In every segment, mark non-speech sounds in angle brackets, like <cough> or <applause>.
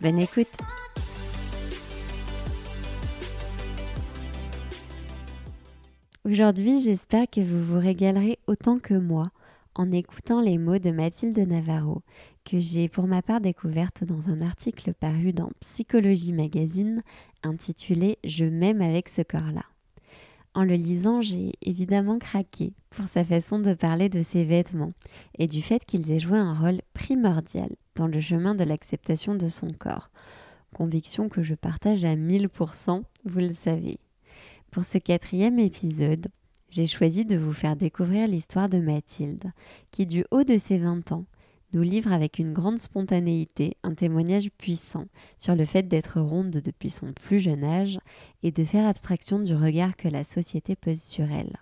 Bonne écoute Aujourd'hui, j'espère que vous vous régalerez autant que moi en écoutant les mots de Mathilde Navarro, que j'ai pour ma part découverte dans un article paru dans Psychologie Magazine intitulé Je m'aime avec ce corps-là. En le lisant, j'ai évidemment craqué pour sa façon de parler de ses vêtements et du fait qu'ils aient joué un rôle primordial dans le chemin de l'acceptation de son corps. Conviction que je partage à 1000%, vous le savez. Pour ce quatrième épisode, j'ai choisi de vous faire découvrir l'histoire de Mathilde, qui du haut de ses 20 ans, nous livre avec une grande spontanéité un témoignage puissant sur le fait d'être ronde depuis son plus jeune âge et de faire abstraction du regard que la société pose sur elle.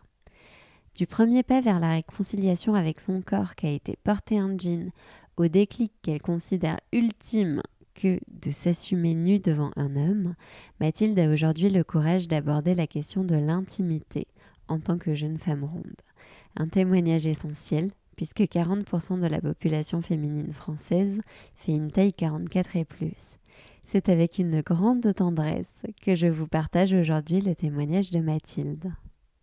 Du premier pas vers la réconciliation avec son corps qu'a été porté un jean, au déclic qu'elle considère ultime que de s'assumer nue devant un homme, Mathilde a aujourd'hui le courage d'aborder la question de l'intimité en tant que jeune femme ronde. Un témoignage essentiel puisque 40% de la population féminine française fait une taille 44 et plus. C'est avec une grande tendresse que je vous partage aujourd'hui le témoignage de Mathilde.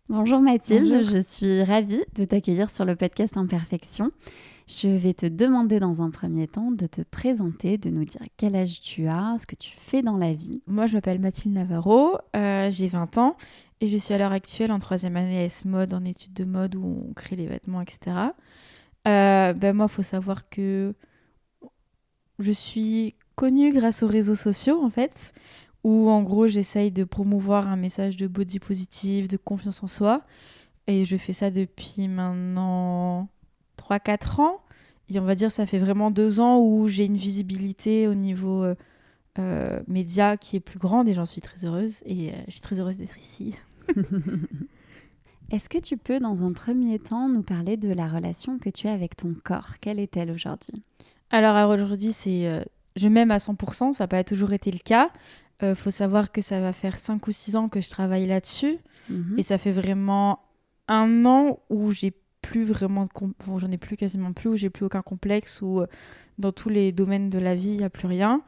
Bonjour Mathilde, je suis ravie de t'accueillir sur le podcast Imperfection. Je vais te demander dans un premier temps de te présenter, de nous dire quel âge tu as, ce que tu fais dans la vie. Moi, je m'appelle Mathilde Navarro, euh, j'ai 20 ans et je suis à l'heure actuelle en troisième année S-Mode, en études de mode où on crée les vêtements, etc. Euh, ben moi, faut savoir que je suis connue grâce aux réseaux sociaux, en fait, où en gros, j'essaye de promouvoir un message de body positive, de confiance en soi. Et je fais ça depuis maintenant 3-4 ans. Et on va dire, ça fait vraiment deux ans où j'ai une visibilité au niveau euh, euh, média qui est plus grande et j'en suis très heureuse. Et je suis très heureuse d'être ici. <laughs> Est-ce que tu peux, dans un premier temps, nous parler de la relation que tu as avec ton corps? Quelle est-elle aujourd'hui? Alors, aujourd'hui, c'est euh, je m'aime à 100%, ça n'a pas toujours été le cas. Il euh, faut savoir que ça va faire 5 ou 6 ans que je travaille là-dessus. Mhm. Et ça fait vraiment un an où j'ai plus vraiment de... j'en ai plus quasiment plus, où j'ai plus aucun complexe, où euh, dans tous les domaines de la vie, il n'y a plus rien.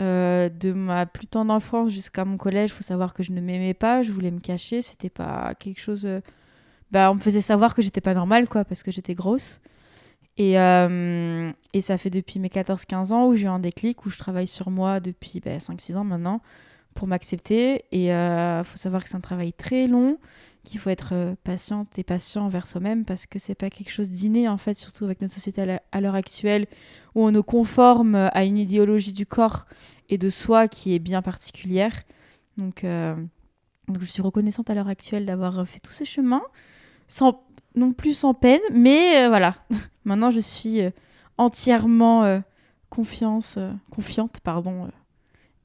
Euh, de ma plus tendre enfance jusqu'à mon collège, faut savoir que je ne m'aimais pas, je voulais me cacher, c'était pas quelque chose. Euh, bah, on me faisait savoir que j'étais pas normale, quoi, parce que j'étais grosse. Et, euh, et ça fait depuis mes 14-15 ans où j'ai eu un déclic, où je travaille sur moi depuis bah, 5-6 ans maintenant pour m'accepter. Et il faut savoir que c'est un travail très long, qu'il faut être patiente et patient envers soi-même parce que c'est pas quelque chose d'inné en fait, surtout avec notre société à l'heure actuelle où on nous conforme à une idéologie du corps et de soi qui est bien particulière. Donc, euh, donc je suis reconnaissante à l'heure actuelle d'avoir fait tout ce chemin, sans, non plus sans peine, mais euh, voilà. <laughs> Maintenant, je suis euh, entièrement confiance, confiante, pardon,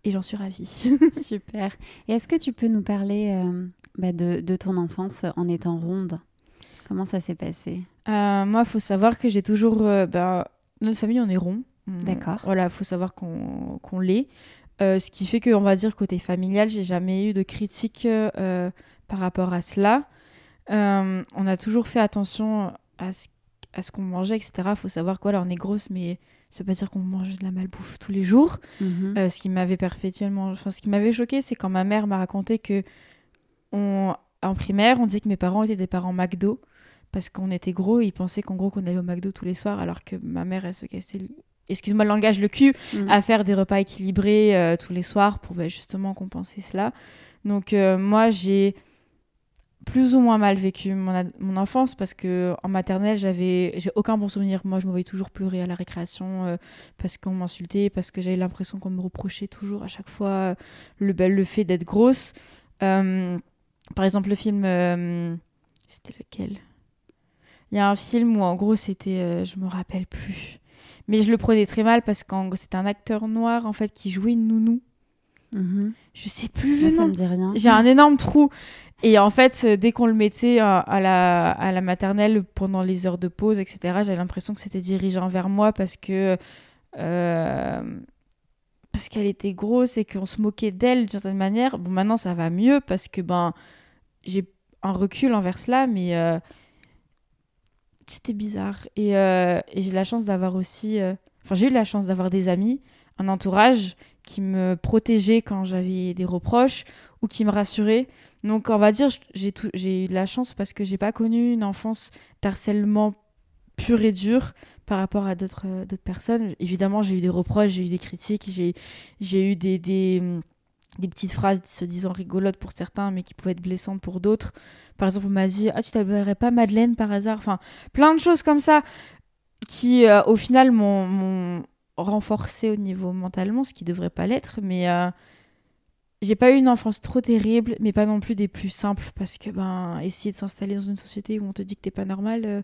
et j'en suis ravie. <laughs> Super. Est-ce que tu peux nous parler bah, de, de, ton enfance en étant ronde Comment ça s'est passé? Moi, il faut savoir que j'ai toujours... Ben, notre famille, on est rond. D'accord. Voilà, il faut savoir qu'on l'est. Euh, ce qui fait que, on va dire, côté familial, j'ai jamais eu de critiques euh, par rapport à cela. Euh, on a toujours fait attention à ce, à ce qu'on mangeait, etc. Il faut savoir quoi, là, on est grosse, mais ça veut pas dire qu'on mange de la malbouffe tous les jours. Mhm. ce qui m'avait perpétuellement. Enfin, ce qui m'avait choqué, c'est quand ma mère m'a raconté que, on, en primaire, on disait que mes parents étaient des parents McDo parce qu'on était gros et ils pensaient qu'en gros qu'on allait au McDo tous les soirs alors que ma mère elle se cassait excuse-moi le langage le cul mm. à faire des repas équilibrés euh, tous les soirs pour bah, justement compenser cela. Donc euh, moi j'ai plus ou moins mal vécu mon, mon enfance parce que en maternelle j'avais j'ai aucun bon souvenir. Moi je me voyais toujours pleurer à la récréation euh, parce qu'on m'insultait parce que j'avais l'impression qu'on me reprochait toujours à chaque fois le ben, le fait d'être grosse par exemple le film c'était lequel? Il y a un film où en gros c'était, euh, je me rappelle plus, Mais je le prenais très mal parce que c'était un acteur noir en fait qui jouait une nounou. Mhm. Je sais plus le Ça me dit rien. J'ai un énorme trou. Et en fait, dès qu'on le mettait à, la, à la maternelle pendant les heures de pause, etc., j'avais l'impression que c'était dirigé envers moi parce que. Euh, parce qu'elle était grosse et qu'on se moquait d'elle d'une certaine manière. Bon, maintenant, ça va mieux parce que ben, j'ai un recul envers cela, mais euh, c'était bizarre. Et, euh, et j'ai la chance d'avoir aussi. Enfin, j'ai eu la chance d'avoir des amis, un entourage qui me protégeait quand j'avais des reproches ou qui me rassurait. Donc on va dire j'ai eu de la chance parce que j'ai pas connu une enfance d'harcèlement pur et dur par rapport à d'autres euh, personnes. Évidemment, j'ai eu des reproches, j'ai eu des critiques, j'ai eu des, des petites phrases se disant rigolotes pour certains mais qui pouvaient être blessantes pour d'autres. Par exemple, on m'a dit "Ah, tu t'appellerais pas Madeleine par hasard? Enfin, plein de choses comme ça qui euh, au final m'ont renforcé au niveau mentalement, ce qui devrait pas l'être, mais euh, j'ai pas eu une enfance trop terrible, mais pas non plus des plus simples, parce que ben essayer de s'installer dans une société où on te dit que t'es pas normal euh,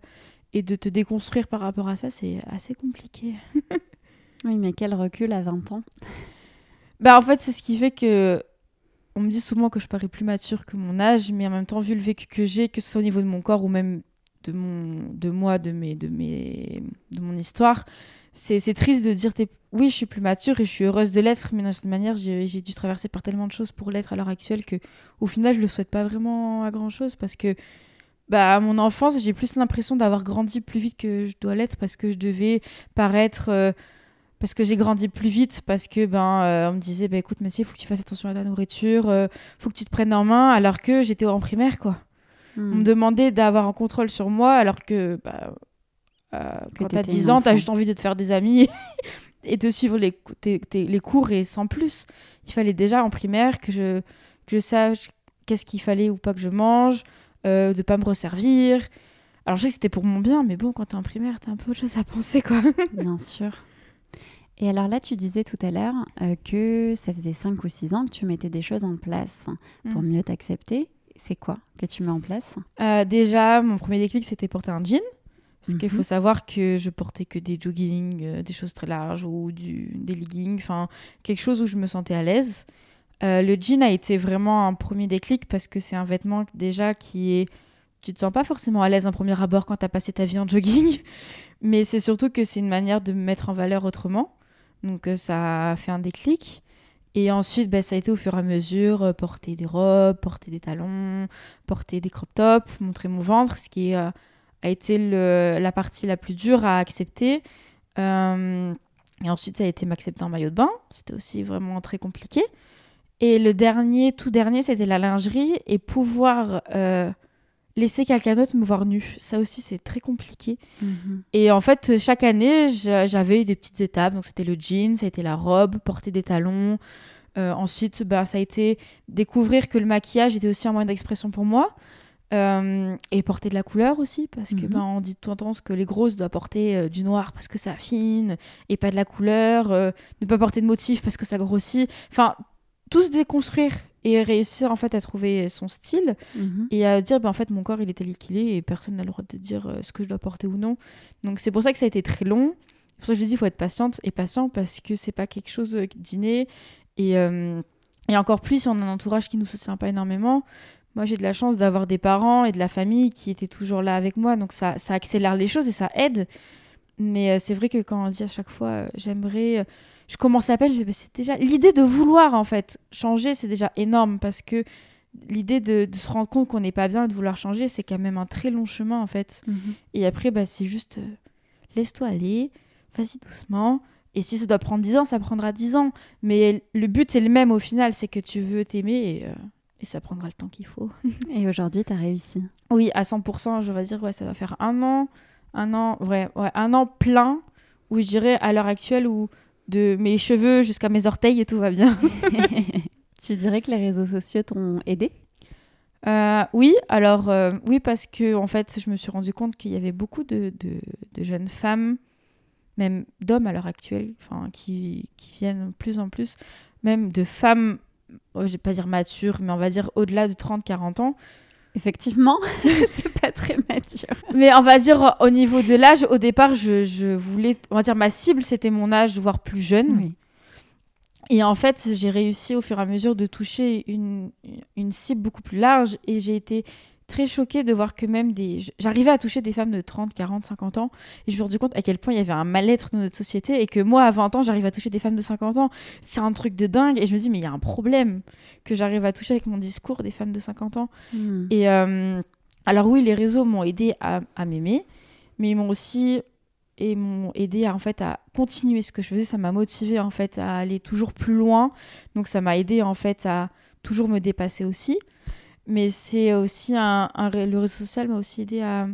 et de te déconstruire par rapport à ça, c'est assez compliqué. <laughs> oui, mais quel recul à 20 ans Bah en fait, c'est ce qui fait que on me dit souvent que je parais plus mature que mon âge, mais en même temps, vu le vécu que j'ai, que ce soit au niveau de mon corps ou même de mon de moi, de mes de mes de mon histoire, c'est triste de dire oui, je suis plus mature et je suis heureuse de l'être, mais d'une certaine manière, j'ai dû traverser par tellement de choses pour l'être à l'heure actuelle que, au final, je le souhaite pas vraiment à grand chose parce que, bah, à mon enfance, j'ai plus l'impression d'avoir grandi plus vite que je dois l'être parce que je devais paraître. Euh, parce que j'ai grandi plus vite, parce que ben euh, on me disait bah écoute Mathieu, il faut que tu fasses attention à ta nourriture, euh, faut que tu te prennes en main, alors que j'étais en primaire quoi. Hmm. On me demandait d'avoir un contrôle sur moi, alors que bah, euh, quand t'as 10 ans, t'as juste envie de te faire des amis <laughs> et de suivre les, les cours et sans plus. Il fallait déjà en primaire que je, que je sache qu'est-ce qu'il fallait ou pas que je mange, euh, de pas me resservir. Alors je sais que c'était pour mon bien, mais bon, quand t'es en primaire, t'as un peu autre chose à penser, quoi. Bien sûr. Et alors là, tu disais tout à l'heure euh, que ça faisait 5 ou 6 ans que tu mettais des choses en place pour mm. mieux t'accepter. C'est quoi que tu mets en place? Euh, Déjà, mon premier déclic, c'était porter un jean. Parce qu'il faut mhm. savoir que je portais que des joggings, euh, des choses très larges ou du, des leggings, enfin quelque chose où je me sentais à l'aise. Le jean a été vraiment un premier déclic parce que c'est un vêtement déjà qui est... Tu te sens pas forcément à l'aise en premier abord quand tu as passé ta vie en jogging, <laughs> mais c'est surtout que c'est une manière de me mettre en valeur autrement. Donc euh, ça a fait un déclic. Et ensuite, ben, ça a été au fur et à mesure, porter des robes, porter des talons, porter des crop tops, montrer mon ventre, ce qui est a été la partie la plus dure à accepter. Euh, et ensuite, ça a été m'accepter en maillot de bain. C'était aussi vraiment très compliqué. Et le dernier, tout dernier, c'était la lingerie et pouvoir euh, laisser quelqu'un d'autre me voir nue. Ça aussi, c'est très compliqué. Mhm. Et en fait, chaque année, j'avais eu des petites étapes. Donc, c'était le jean, ça a été la robe, porter des talons. Euh, ensuite, bah, ça a été découvrir que le maquillage était aussi un moyen d'expression pour moi. Euh, et porter de la couleur aussi, parce que mhm. ben, on dit tout que les grosses doivent porter euh, du noir parce que ça affine, et pas de la couleur, euh, ne pas porter de motif parce que ça grossit. Enfin, tout se déconstruire et réussir en fait à trouver son style mhm. et à dire ben, en fait mon corps il est tel qu'il est et personne n'a le droit de dire ce que je dois porter ou non. Donc c'est pour ça que ça a été très long. C'est pour ça que je dis il faut être patiente et patient parce que c'est pas quelque chose d'inné et, et encore plus si on a un entourage qui nous soutient pas énormément moi, j'ai de la chance d'avoir des parents et de la famille qui étaient toujours là avec moi, donc ça, ça accélère les choses et ça aide. Mais euh, c'est vrai que quand on dit à chaque fois, euh, j'aimerais, euh, je commence à peine, je c'est déjà l'idée de vouloir en fait changer, c'est déjà énorme parce que l'idée de, se rendre compte qu'on n'est pas bien et de vouloir changer, c'est quand même un très long chemin en fait. Mhm. Et après, bah, c'est juste laisse-toi aller, vas-y doucement. Et si ça doit prendre 10 ans, ça prendra 10 ans. Mais le but c'est le même au final, c'est que tu veux t'aimer et et ça prendra le temps qu'il faut. <laughs> et aujourd'hui, tu as réussi Oui, à 100%, je vais dire, ouais, ça va faire un an, un an, ouais, un an plein, où je dirais à l'heure actuelle, où de mes cheveux jusqu'à mes orteils et tout va bien. <laughs> <laughs> tu dirais que les réseaux sociaux t'ont aidé? Euh, oui, alors euh, oui, parce que en fait, je me suis rendu compte qu'il y avait beaucoup de, de, de, jeunes femmes, même d'hommes à l'heure actuelle, qui, qui viennent plus en plus, même de femmes oh, je vais pas dire mature, mais on va dire au-delà de 30-40 ans. Effectivement, <laughs> c'est pas très mature. Mais on va dire, au niveau de l'âge, au départ, je, je, voulais, on va dire, ma cible, c'était mon âge, voire plus jeune. Oui. Et en fait, j'ai réussi au fur et à mesure de toucher une, une cible beaucoup plus large et j'ai été très choquée de voir que même des. J'arrivais à toucher des femmes de 30, 40, 50 ans et je me suis rendu compte à quel point il y avait un mal-être dans notre société et que moi, à 20 ans, j'arrive à toucher des femmes de 50 ans. C'est un truc de dingue et je me dis, mais il y a un problème que j'arrive à toucher avec mon discours des femmes de 50 ans. Hmm. Et euh, alors, oui, les réseaux m'ont aidé à, à m'aimer, mais ils m'ont aussi et m'ont aidé à, en fait à continuer ce que je faisais. Ça m'a motivé en fait à aller toujours plus loin. Donc ça m'a aidé en fait à toujours me dépasser aussi. Mais c'est aussi un, le réseau social m'a aussi aidé à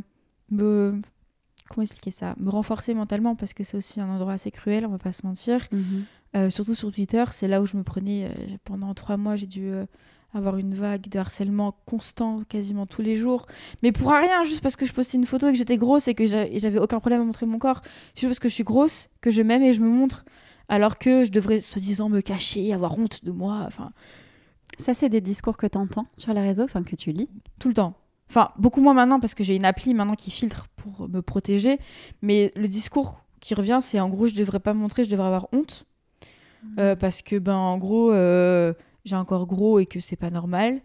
me comment expliquer ça? Me renforcer mentalement parce que c'est aussi un endroit assez cruel on va pas se mentir. Mhm. euh, surtout sur Twitter c'est là où je me prenais euh, pendant trois mois j'ai dû euh, avoir une vague de harcèlement constant quasiment tous les jours. Mais pour rien, juste parce que je postais une photo et que j'étais grosse et que j'avais aucun problème à montrer mon corps. Juste parce que je suis grosse, que je m'aime et je me montre. Alors que je devrais soi-disant me cacher, avoir honte de moi. Enfin. Ça, c'est des discours que tu entends sur les réseaux, enfin que tu lis? Tout le temps. Enfin, beaucoup moins maintenant parce que j'ai une appli maintenant qui filtre pour me protéger. Mais le discours qui revient, c'est en gros, je devrais pas me montrer, je devrais avoir honte. Mmh. Euh, parce que, ben, en gros, euh, j'ai un corps gros et que c'est pas normal,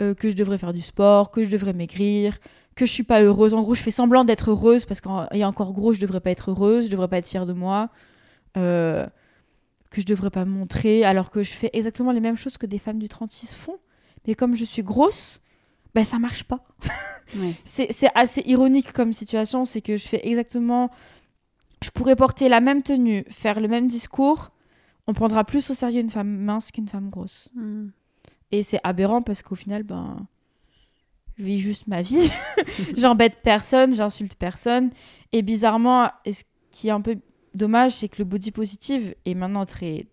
euh, que je devrais faire du sport, que je devrais maigrir, que je suis pas heureuse. En gros, je fais semblant d'être heureuse parce qu'ayant un corps gros, je devrais pas être heureuse, je devrais pas être fière de moi, euh, que je devrais pas me montrer, alors que je fais exactement les mêmes choses que des femmes du 36 font. Mais comme je suis grosse, ben ça marche pas. <laughs> c'est assez ironique comme situation, c'est que je fais exactement. Je pourrais porter la même tenue, faire le même discours, on prendra plus au sérieux une femme mince qu'une femme grosse. Hmm. Et c'est aberrant parce qu'au final, ben, je vis juste ma vie. <laughs> J'embête personne, j'insulte personne. Et bizarrement, ce qui est un peu dommage, c'est que le body positive est maintenant très,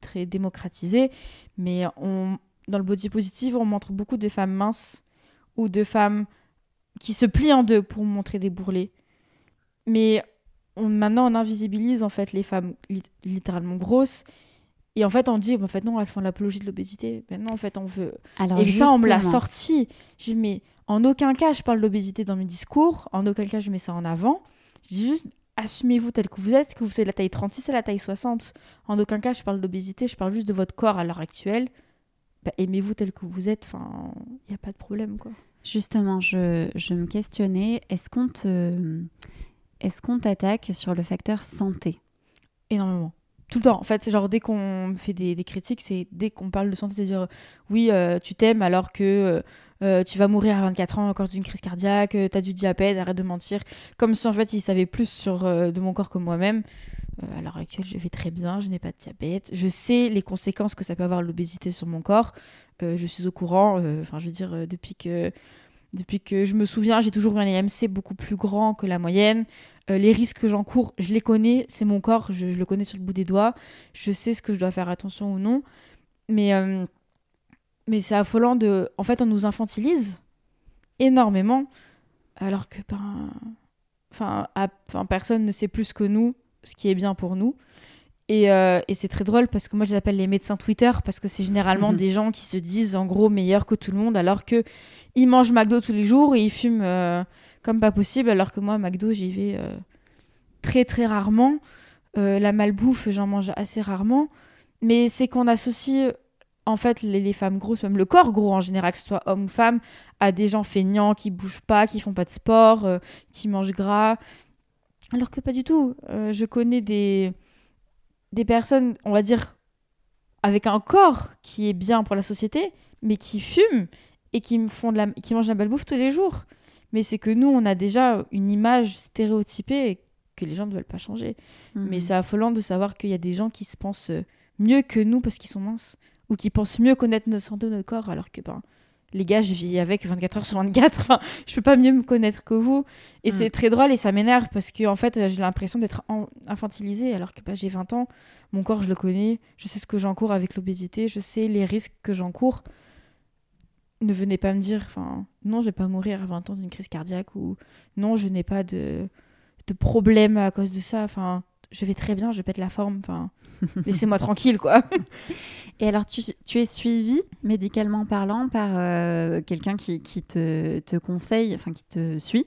très démocratisé. Mais on, dans le body positive, on montre beaucoup de femmes minces ou de femmes qui se plient en deux pour montrer des bourrelets. Mais on, maintenant, on invisibilise en fait les femmes littéralement grosses et en fait, on dit, en fait, non, elles font l'apologie de l'obésité. Maintenant, en fait, on veut. Alors, et ça, on me l'a sorti. J'ai mais en aucun cas, je parle d'obésité dans mes discours. En aucun cas, je mets ça en avant. Je dis juste, assumez-vous tel que vous êtes, que vous soyez la taille 36 et la taille 60. En aucun cas, je parle d'obésité. Je parle juste de votre corps à l'heure actuelle. Bah, aimez-vous tel que vous êtes. Enfin, il n'y a pas de problème, quoi. Justement, je, je me questionnais, est-ce qu'on te... Est-ce qu'on t'attaque sur le facteur santé? Énormément tout le temps. En fait, c'est genre dès qu'on fait des, critiques, c'est dès qu'on parle de santé, c'est dire oui, euh, tu t'aimes alors que euh, euh, tu vas mourir à 24 ans à cause d'une crise cardiaque, tu as du diabète, arrête de mentir. Comme si en fait ils savaient plus sur de mon corps que moi-même. à l'heure actuelle, je vais très bien, je n'ai pas de diabète. Je sais les conséquences que ça peut avoir l'obésité sur mon corps. je suis au courant. Enfin, je veux dire, depuis que depuis que je me souviens, j'ai toujours eu un IMC beaucoup plus grand que la moyenne. Euh, les risques que j'encours, je les connais, c'est mon corps, je, le connais sur le bout des doigts, je sais ce que je dois faire attention ou non. Mais, euh, mais c'est affolant de. En fait, on nous infantilise énormément, alors que ben, enfin, personne ne sait plus que nous ce qui est bien pour nous. Et, euh, et c'est très drôle parce que moi je les appelle les médecins Twitter parce que c'est généralement <laughs> des gens qui se disent en gros meilleurs que tout le monde alors que ils mangent McDo tous les jours et ils fument comme pas possible, alors que moi, McDo, j'y vais euh, très très rarement. Euh, la malbouffe, j'en mange assez rarement. Mais c'est qu'on associe en fait les, femmes grosses, même le corps gros en général, que ce soit homme ou femme, à des gens feignants qui bougent pas, qui font pas de sport, euh, qui mangent gras. Alors que pas du tout. je connais des, des personnes, on va dire, avec un corps qui est bien pour la société, mais qui fument et qui, font de la, qui mangent la malbouffe tous les jours mais c'est que nous, on a déjà une image stéréotypée que les gens ne veulent pas changer. Mhm. Mais c'est affolant de savoir qu'il y a des gens qui se pensent mieux que nous parce qu'ils sont minces, ou qui pensent mieux connaître notre santé, notre corps, alors que ben, les gars, je vis avec 24 heures sur 24, enfin, <laughs> je peux pas mieux me connaître que vous. Et mhm. c'est très drôle et ça m'énerve parce que en fait, j'ai l'impression d'être infantilisée alors que ben, j'ai 20 ans, mon corps, je le connais, je sais ce que j'encours avec l'obésité, je sais les risques que j'encours ne venez pas me dire, enfin, non, je vais pas mourir à 20 ans d'une crise cardiaque ou non, je n'ai pas de, de problème à cause de ça. Enfin, je vais très bien, je pète la forme. Enfin, <laughs> laissez-moi tranquille, quoi. <laughs> Et alors, tu, tu es suivi médicalement parlant par euh, quelqu'un qui, qui te, te, conseille, enfin qui te suit?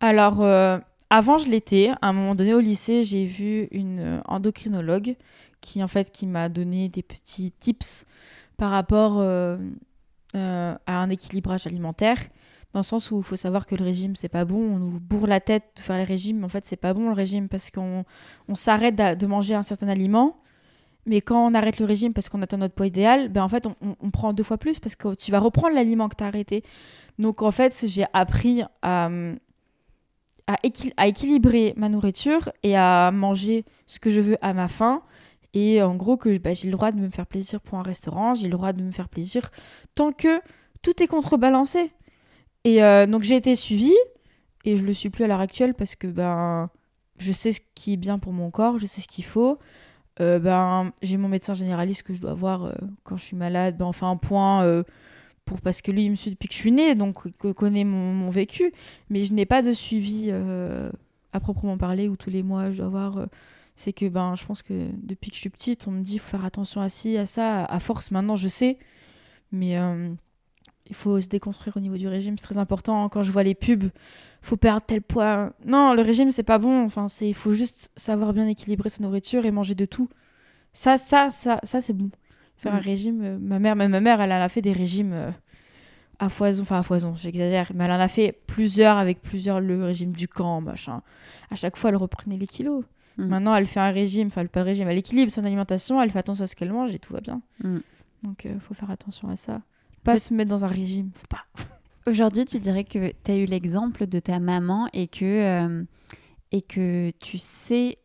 Alors, euh, avant, je l'étais. À un moment donné, au lycée, j'ai vu une endocrinologue qui, en fait, qui m'a donné des petits tips par rapport euh, à un équilibrage alimentaire dans le sens où il faut savoir que le régime c'est pas bon, on nous bourre la tête de faire les régimes, mais en fait c'est pas bon le régime parce qu'on on, s'arrête de manger un certain aliment, mais quand on arrête le régime parce qu'on atteint notre poids idéal, ben en fait on, prend deux fois plus parce que tu vas reprendre l'aliment que tu as arrêté. Donc en fait j'ai appris à, à, équilibrer ma nourriture et à manger ce que je veux à ma faim. Et en gros que ben, j'ai le droit de me faire plaisir pour un restaurant, j'ai le droit de me faire plaisir tant que tout est contrebalancé. Et euh, donc j'ai été suivie et je le suis plus à l'heure actuelle parce que ben je sais ce qui est bien pour mon corps, je sais ce qu'il faut. Euh, ben j'ai mon médecin généraliste que je dois voir euh, quand je suis malade. Ben on fait un point pour parce que lui il me suit depuis que je suis née donc il connaît mon, mon, vécu, mais je n'ai pas de suivi à proprement parler où tous les mois je dois voir. C'est que ben je pense que depuis que je suis petite on me dit faut faire attention à ci à ça. À force maintenant je sais, mais il faut se déconstruire au niveau du régime, c'est très important. Quand je vois les pubs, faut perdre tel poids. Non, le régime c'est pas bon. Enfin, c'est il faut juste savoir bien équilibrer sa nourriture et manger de tout. Ça, ça, ça, ça c'est bon. Faire un mm. régime. Euh, ma mère, même ma mère, elle, a fait des régimes euh, à foison, enfin à foison, j'exagère, mais elle en a fait plusieurs avec plusieurs le régime du camp, machin. À chaque fois, elle reprenait les kilos. Mm. Maintenant, elle fait un régime, enfin pas régime, elle équilibre son alimentation, elle fait attention à ce qu'elle mange et tout va bien. Mm. Donc, il euh, faut faire attention à ça. Pas se mettre dans un régime, faut pas. <laughs> Aujourd'hui, tu dirais que tu as eu l'exemple de ta maman et que, euh, et que tu sais,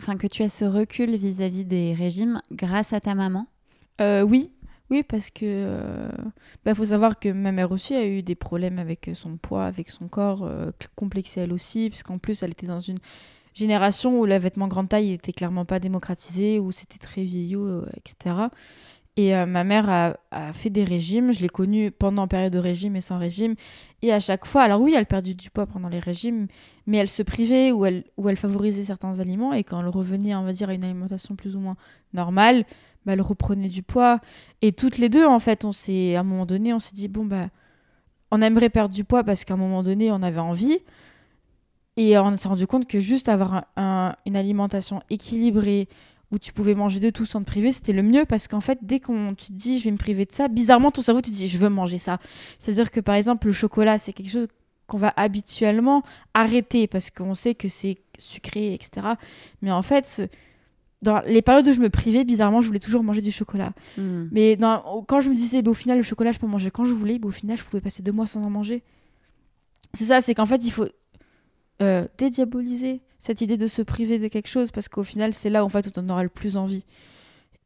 enfin que tu as ce recul vis-à-vis des régimes grâce à ta maman? Euh, Oui, oui, parce que euh, bah, faut savoir que ma mère aussi a eu des problèmes avec son poids, avec son corps, euh, complexé elle aussi, puisqu'en plus elle était dans une génération où le vêtement grande taille était clairement pas démocratisé, où c'était très vieillot, etc. Et euh, ma mère a, fait des régimes. Je l'ai connue pendant période de régime et sans régime. Et à chaque fois, alors oui, elle perdait du poids pendant les régimes, mais elle se privait ou elle, ou elle favorisait certains aliments. Et quand elle revenait, on va dire, à une alimentation plus ou moins normale, bah, elle reprenait du poids. Et toutes les deux, en fait, on s'est, à un moment donné, on s'est dit, bon, bah, on aimerait perdre du poids parce qu'à un moment donné, on avait envie. Et on s'est rendu compte que juste avoir une alimentation équilibrée, où tu pouvais manger de tout sans te priver, c'était le mieux parce qu'en fait, dès qu'on tu te dit je vais me priver de ça, bizarrement ton cerveau te dit je veux manger ça. C'est-à-dire que par exemple, le chocolat, c'est quelque chose qu'on va habituellement arrêter parce qu'on sait que c'est sucré, etc. Mais en fait, dans les périodes où je me privais, bizarrement, je voulais toujours manger du chocolat. Hmm. Mais dans, quand je me disais, bah, au final, le chocolat, je peux manger quand je voulais, bah, au final, je pouvais passer deux mois sans en manger. C'est ça, c'est qu'en fait, il faut euh, dédiaboliser cette idée de se priver de quelque chose parce qu'au final, c'est là où en fait on en aura le plus envie.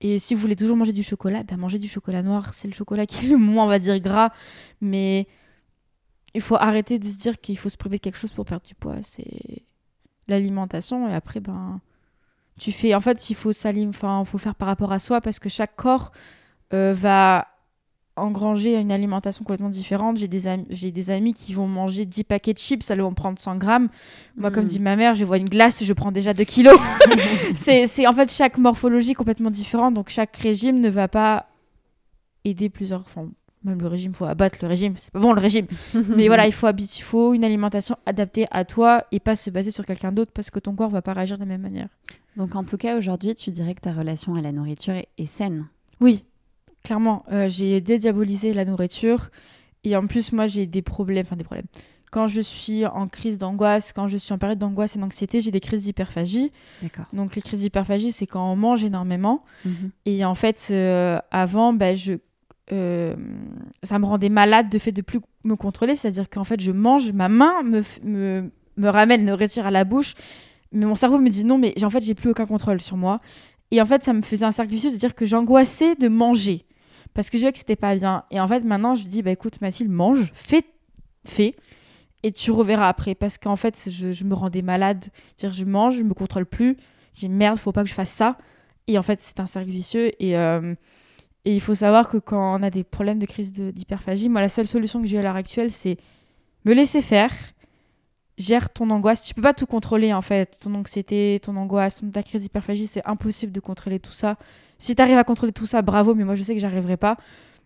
Et si vous voulez toujours manger du chocolat, ben mangez du chocolat noir. C'est le chocolat qui est le moins, on va dire, gras. Mais il faut arrêter de se dire qu'il faut se priver de quelque chose pour perdre du poids. C'est l'alimentation. Et après, ben, tu fais. En fait, il faut Enfin, faut faire par rapport à soi parce que chaque corps euh, va engranger une alimentation complètement différente. J'ai des, des amis qui vont manger 10 paquets de chips, ça vont prendre 100 grammes. Moi, comme hmm. dit ma mère, je vois une glace et je prends déjà 2 kilos. <laughs> c'est, en fait chaque morphologie complètement différente, donc chaque régime ne va pas aider plusieurs. Enfin, même le régime, il faut abattre le régime, c'est pas bon le régime. <laughs> Mais voilà, il faut, faut une alimentation adaptée à toi et pas se baser sur quelqu'un d'autre parce que ton corps va pas réagir de la même manière. Donc en tout cas, aujourd'hui, tu dirais que ta relation à la nourriture est saine Oui, clairement, euh, j'ai dédiabolisé la nourriture. Et en plus, moi, j'ai des problèmes. Enfin, des problèmes. Quand je suis en crise d'angoisse, quand je suis en période d'angoisse et d'anxiété, j'ai des crises d'hyperphagie. D'accord. Donc, les crises d'hyperphagie, c'est quand on mange énormément. Mhm. Et en fait, euh, avant, bah, je, euh, ça me rendait malade de fait de plus me contrôler. C'est-à-dire qu'en fait, je mange, ma main me, me, me ramène nourriture à la bouche. Mais mon cerveau me dit non, mais en fait, j'ai plus aucun contrôle sur moi. Et en fait, ça me faisait un cercle vicieux, c'est-à-dire que j'angoissais de manger parce que je voyais que c'était pas bien. Et en fait, maintenant, je dis, bah écoute, Mathilde, mange, fais, fais, et tu reverras après. Parce qu'en fait, je, me rendais malade. dire je mange, je me contrôle plus. J'ai merde, faut pas que je fasse ça. Et en fait, c'est un cercle vicieux. Et, euh, et il faut savoir que quand on a des problèmes de crise d'hyperphagie, moi, la seule solution que j'ai à l'heure actuelle, c'est me laisser faire. gère ton angoisse. Tu peux pas tout contrôler en fait. Ton anxiété, ton angoisse, ta crise d'hyperphagie, c'est impossible de contrôler tout ça. Si tu arrives à contrôler tout ça, bravo, mais moi je sais que j'arriverai pas.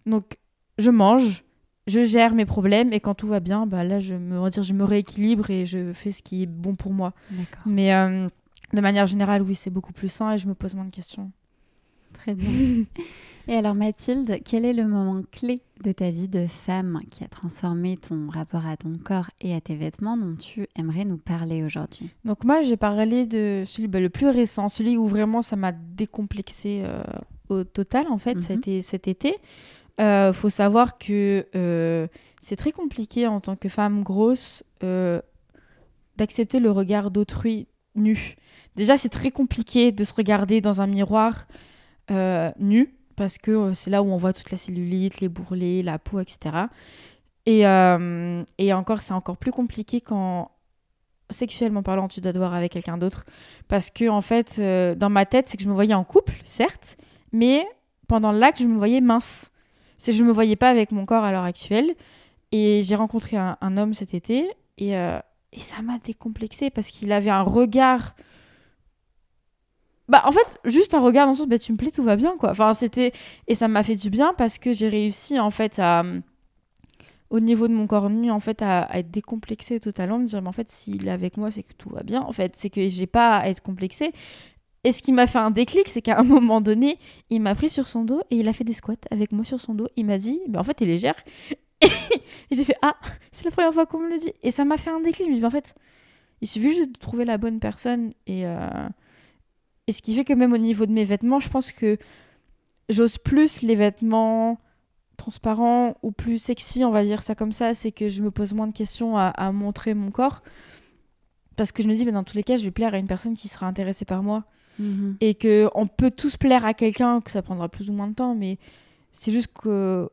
Donc je mange, je gère mes problèmes et quand tout va bien, bah là je me, dire, je me rééquilibre et je fais ce qui est bon pour moi. Mais euh, de manière générale, oui, c'est beaucoup plus sain et je me pose moins de questions. Très bien. <laughs> Et alors Mathilde, quel est le moment clé de ta vie de femme qui a transformé ton rapport à ton corps et à tes vêtements dont tu aimerais nous parler aujourd'hui? Donc moi j'ai parlé de celui bah, le plus récent, celui où vraiment ça m'a décomplexé euh, au total en fait, c'était mhm. cet été. Euh, faut savoir que euh, c'est très compliqué en tant que femme grosse euh, d'accepter le regard d'autrui nu. Déjà c'est très compliqué de se regarder dans un miroir nu parce que euh, c'est là où on voit toute la cellulite, les bourrelets, la peau, etc. Et, euh, et encore, c'est encore plus compliqué quand, sexuellement parlant, tu dois te voir avec quelqu'un d'autre. Parce que, en fait, euh, dans ma tête, c'est que je me voyais en couple, certes, mais pendant l'acte, je me voyais mince. C'est je ne me voyais pas avec mon corps à l'heure actuelle. Et j'ai rencontré un, homme cet été et, et ça m'a décomplexé parce qu'il avait un regard bah en fait juste un regard dans le sens bah tu me plais tout va bien quoi. Enfin c'était et ça m'a fait du bien parce que j'ai réussi en fait à au niveau de mon corps nu en fait à, être décomplexé totalement me dire mais en fait s'il est avec moi c'est que tout va bien en fait. C'est que j'ai pas à être complexé. Et ce qui m'a fait un déclic c'est qu'à un moment donné il m'a pris sur son dos et il a fait des squats avec moi sur son dos. Il m'a dit mais en fait t'es légère. <laughs> Et j'ai fait ah c'est la première fois qu'on me le dit. Et ça m'a fait un déclic. Je me en fait il suffit juste de trouver la bonne personne et euh, et ce qui fait que même au niveau de mes vêtements, je pense que j'ose plus les vêtements transparents ou plus sexy, on va dire ça comme ça. C'est que je me pose moins de questions à, montrer mon corps. Parce que je me dis, mais dans tous les cas, je vais plaire à une personne qui sera intéressée par moi. Mhm. Et que on peut tous plaire à quelqu'un, que ça prendra plus ou moins de temps, mais c'est juste que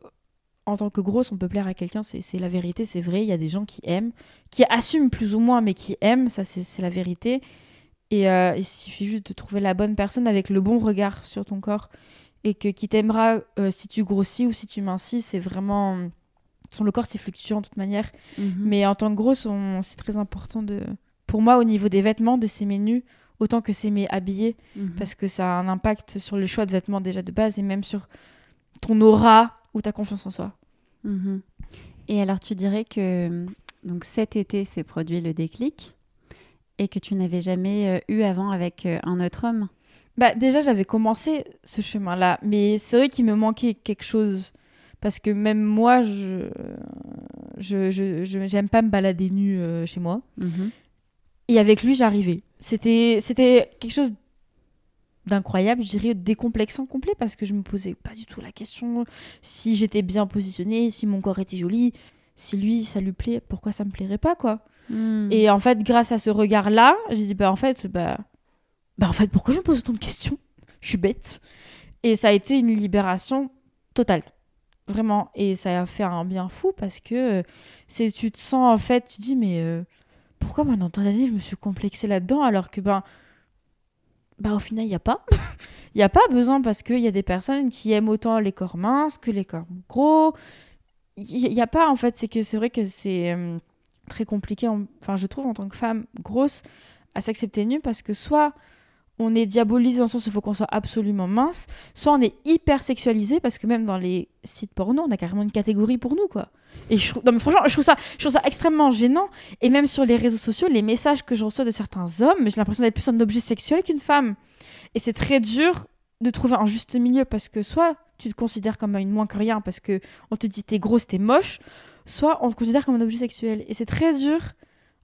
en tant que grosse, on peut plaire à quelqu'un, c'est la vérité, c'est vrai. Il y a des gens qui aiment, qui assument plus ou moins, mais qui aiment, ça c'est la vérité. Et euh, il suffit juste de trouver la bonne personne avec le bon regard sur ton corps et que qui t'aimera euh, si tu grossis ou si tu mincis. C'est vraiment. Sur le corps, c'est fluctuant de toute manière. Mhm. Mais en tant que grosse, c'est très important de. Pour moi, au niveau des vêtements, de s'aimer nu autant que s'aimer habillé. Mhm. Parce que ça a un impact sur le choix de vêtements déjà de base et même sur ton aura ou ta confiance en soi. Mhm. Et alors, tu dirais que donc cet été s'est produit le déclic? Et que tu n'avais jamais euh, eu avant avec euh, un autre homme? Bah déjà j'avais commencé ce chemin-là, mais c'est vrai qu'il me manquait quelque chose parce que même moi je je j'aime pas me balader nu euh, chez moi. Mhm. Et avec lui j'arrivais. C'était c'était quelque chose d'incroyable, je dirais décomplexant complet parce que je me posais pas du tout la question si j'étais bien positionnée, si mon corps était joli, si lui ça lui plaît, pourquoi ça me plairait pas quoi? Hmm. Et en fait, grâce à ce regard-là, j'ai dit, bah en fait, bah, bah en fait, pourquoi je me pose autant de questions? Je suis bête. Et ça a été une libération totale. Vraiment. Et ça a fait un bien fou parce que c'est tu te sens, en fait, tu dis, mais euh, pourquoi pendant tant d'années, je me suis complexée là-dedans alors que, ben, bah, au final, il n'y a pas. <laughs> Il n'y a pas besoin parce qu'il y a des personnes qui aiment autant les corps minces que les corps gros. Il n'y a pas, en fait, c'est que c'est vrai que c'est. Euh, très compliqué, enfin je trouve en tant que femme grosse, à s'accepter nue parce que soit on est diabolisé dans le sens où il faut qu'on soit absolument mince, soit on est hyper sexualisé parce que même dans les sites porno, on a carrément une catégorie pour nous quoi. Et je, non, mais franchement, je trouve, ça, je trouve ça extrêmement gênant. Et même sur les réseaux sociaux, les messages que je reçois de certains hommes, j'ai l'impression d'être plus un objet sexuel qu'une femme. Et c'est très dur de trouver un juste milieu parce que soit tu te considères comme une moins que rien parce que on te dit t'es grosse, t'es moche, soit on te considère comme un objet sexuel. Et c'est très dur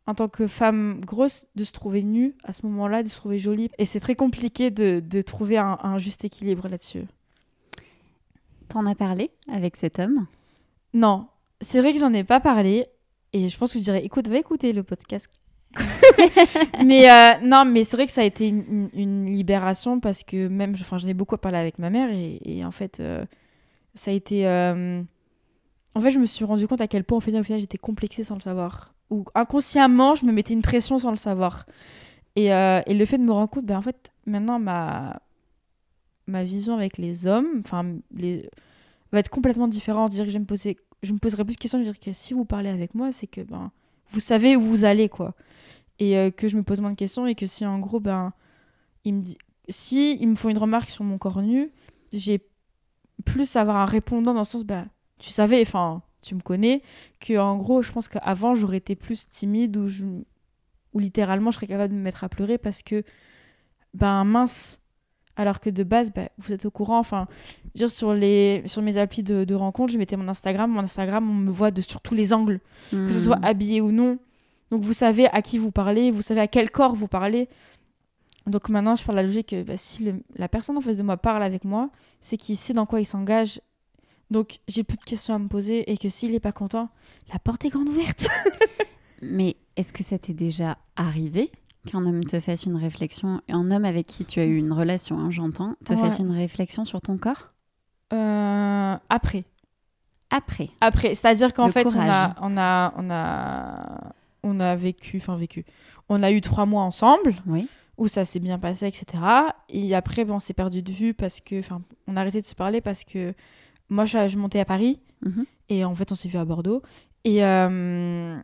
en tant que femme grosse de se trouver nue à ce moment-là, de se trouver jolie. Et c'est très compliqué de, de trouver un, un, juste équilibre là-dessus. T'en as parlé avec cet homme? Non, c'est vrai que j'en ai pas parlé. Et je pense que je dirais, écoute, va écouter le podcast. <laughs> mais euh, non, mais c'est vrai que ça a été une, une, libération parce que même, enfin, j'en ai beaucoup parlé avec ma mère et, et en fait, euh, ça a été. Euh, en fait, je me suis rendu compte à quel point, au final, j'étais complexée sans le savoir. Ou inconsciemment, je me mettais une pression sans le savoir. Et, euh, le fait de me rendre compte, ben, en fait, maintenant, ma, ma vision avec les hommes enfin, va être complètement différente. Dire que je me, poserai plus de questions. Je dire que si vous parlez avec moi, c'est que ben, vous savez où vous allez, quoi. Et euh, que je me pose moins de questions et que si en gros, ben, me ils me font une remarque sur mon corps nu, j'ai plus à avoir un répondant dans le sens, ben, tu savais, enfin, tu me connais, que en gros, je pense qu'avant, j'aurais été plus timide ou, je, ou littéralement, je serais capable de me mettre à pleurer parce que, ben mince, alors que de base, ben, vous êtes au courant, enfin, dire sur, les, sur mes applis de, de rencontres, je mettais mon Instagram, mon Instagram, on me voit de, sur tous les angles, que ce soit hmm. habillé ou non. Donc vous savez à qui vous parlez, vous savez à quel corps vous parlez. Donc maintenant, je parle de la logique que bah, si la personne en face de moi parle avec moi, c'est qu'il sait dans quoi il s'engage. Donc j'ai plus de questions à me poser et que s'il n'est pas content, la porte est grande ouverte. <laughs> Mais est-ce que ça t'est déjà arrivé qu'un homme te fasse une réflexion, un homme avec qui tu as eu une relation, hein, j'entends, te fasse une réflexion sur ton corps? Euh, Après. Après? Après, c'est-à-dire qu'en fait, on a, on a, on a, on a vécu, enfin vécu, on a eu trois mois ensemble. Oui. Où ça s'est bien passé, etc. Et après, bon, on s'est perdu de vue parce que, enfin, on a arrêté de se parler parce que moi, je, je montais à Paris mhm. et en fait, on s'est vu à Bordeaux. Et, euh,